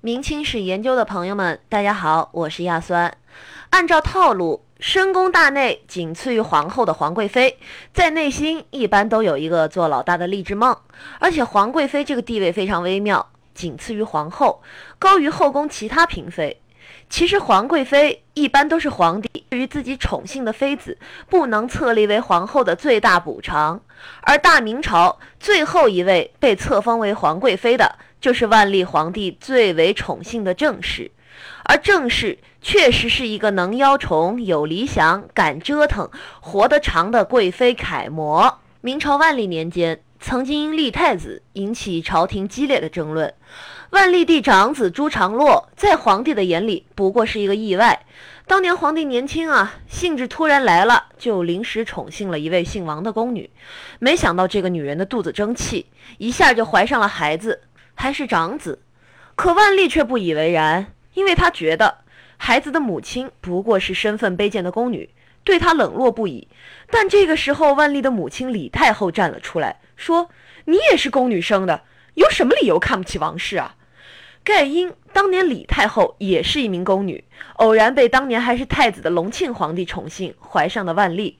明清史研究的朋友们，大家好，我是亚酸。按照套路，深宫大内仅次于皇后的皇贵妃，在内心一般都有一个做老大的励志梦。而且皇贵妃这个地位非常微妙，仅次于皇后，高于后宫其他嫔妃。其实皇贵妃一般都是皇帝对于自己宠幸的妃子不能册立为皇后的最大补偿。而大明朝最后一位被册封为皇贵妃的。就是万历皇帝最为宠幸的正室，而正室确实是一个能邀宠、有理想、敢折腾、活得长的贵妃楷模。明朝万历年间，曾经因立太子引起朝廷激烈的争论。万历帝长子朱常洛在皇帝的眼里不过是一个意外。当年皇帝年轻啊，兴致突然来了，就临时宠幸了一位姓王的宫女。没想到这个女人的肚子争气，一下就怀上了孩子。还是长子，可万历却不以为然，因为他觉得孩子的母亲不过是身份卑贱的宫女，对他冷落不已。但这个时候，万历的母亲李太后站了出来，说：“你也是宫女生的，有什么理由看不起王氏啊？”盖因当年李太后也是一名宫女，偶然被当年还是太子的隆庆皇帝宠幸，怀上的万历，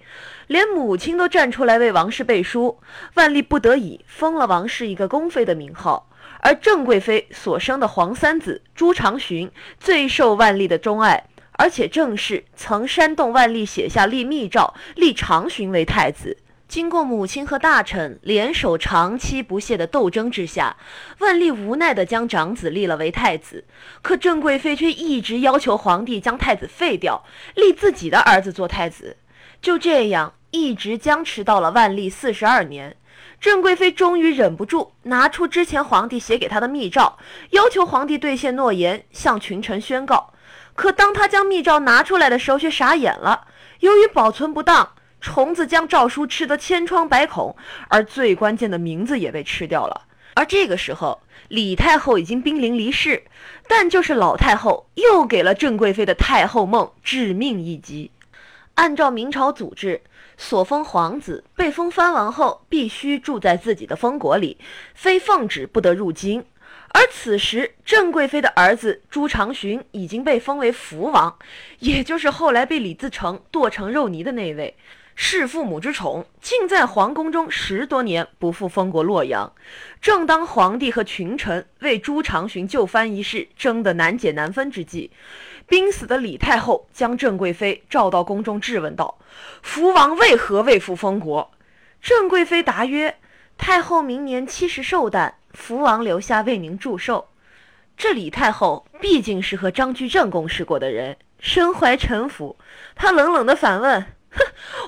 连母亲都站出来为王氏背书，万历不得已封了王氏一个宫妃的名号。而郑贵妃所生的皇三子朱常洵最受万历的钟爱，而且正是曾煽动万历写下立密诏立常洵为太子。经过母亲和大臣联手长期不懈的斗争之下，万历无奈地将长子立了为太子。可郑贵妃却一直要求皇帝将太子废掉，立自己的儿子做太子。就这样，一直僵持到了万历四十二年。郑贵妃终于忍不住，拿出之前皇帝写给她的密诏，要求皇帝兑现诺言，向群臣宣告。可当她将密诏拿出来的时候，却傻眼了。由于保存不当，虫子将诏书吃得千疮百孔，而最关键的名字也被吃掉了。而这个时候，李太后已经濒临离世，但就是老太后又给了郑贵妃的太后梦致命一击。按照明朝组织。所封皇子被封藩王后，必须住在自己的封国里，非奉旨不得入京。而此时，郑贵妃的儿子朱长洵已经被封为福王，也就是后来被李自成剁成肉泥的那位。弑父母之宠，竟在皇宫中十多年不复封国洛阳。正当皇帝和群臣为朱常洵就藩一事争得难解难分之际，濒死的李太后将郑贵妃召到宫中质问道：“福王为何未复封国？”郑贵妃答曰：“太后明年七十寿诞，福王留下为您祝寿。”这李太后毕竟是和张居正共事过的人，身怀臣服，她冷冷地反问：“，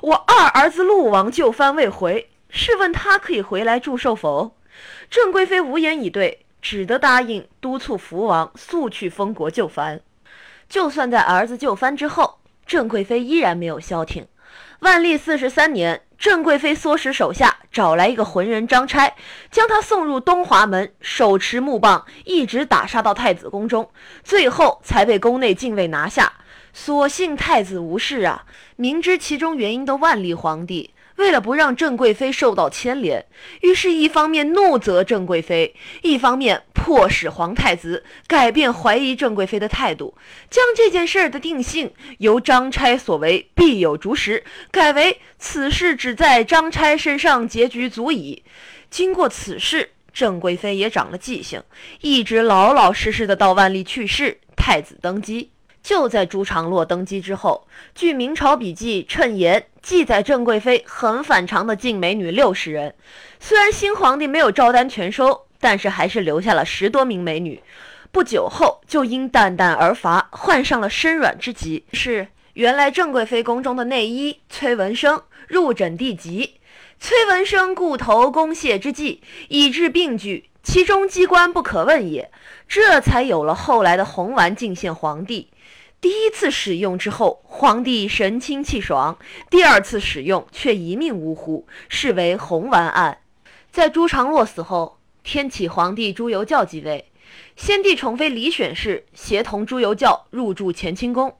我二儿子陆王就藩未回，试问他可以回来祝寿否？”郑贵妃无言以对，只得答应督促福王速去封国就藩。就算在儿子就藩之后，郑贵妃依然没有消停。万历四十三年，郑贵妃唆使手下找来一个浑人张差，将他送入东华门，手持木棒，一直打杀到太子宫中，最后才被宫内禁卫拿下。所幸太子无事啊！明知其中原因的万历皇帝。为了不让郑贵妃受到牵连，于是，一方面怒责郑贵妃，一方面迫使皇太子改变怀疑郑贵妃的态度，将这件事的定性由张差所为必有逐实，改为此事只在张差身上结局足矣。经过此事，郑贵妃也长了记性，一直老老实实的到万历去世，太子登基。就在朱常洛登基之后，据明朝笔记《谶言》记载，郑贵妃很反常的进美女六十人。虽然新皇帝没有照单全收，但是还是留下了十多名美女。不久后，就因淡淡而乏，患上了身软之疾。是原来郑贵妃宫中的内医崔文生入诊地疾，崔文生固投宫泻之际，以治病句，其中机关不可问也。这才有了后来的红丸进献皇帝。第一次使用之后，皇帝神清气爽；第二次使用却一命呜呼，视为红丸案。在朱常洛死后，天启皇帝朱由校继位，先帝宠妃李选侍协同朱由校入住乾清宫。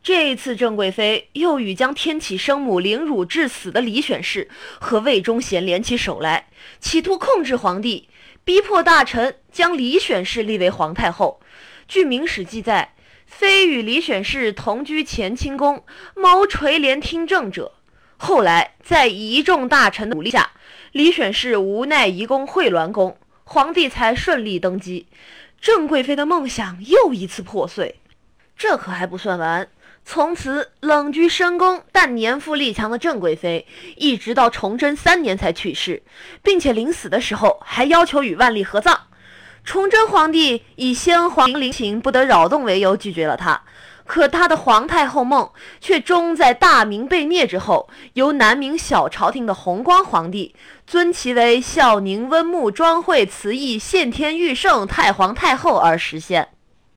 这一次，郑贵妃又与将天启生母凌辱致死的李选侍和魏忠贤联起手来，企图控制皇帝。逼迫大臣将李选侍立为皇太后。据《明史》记载，妃与李选侍同居乾清宫，谋垂帘听政者。后来在一众大臣的努力下，李选侍无奈移宫惠銮宫，皇帝才顺利登基。郑贵妃的梦想又一次破碎。这可还不算完，从此冷居深宫，但年富力强的郑贵妃，一直到崇祯三年才去世，并且临死的时候还要求与万历合葬。崇祯皇帝以先皇陵寝不得扰动为由拒绝了他，可他的皇太后梦却终在大明被灭之后，由南明小朝廷的弘光皇帝尊其为孝宁温穆庄惠慈义献天玉圣太皇太后而实现。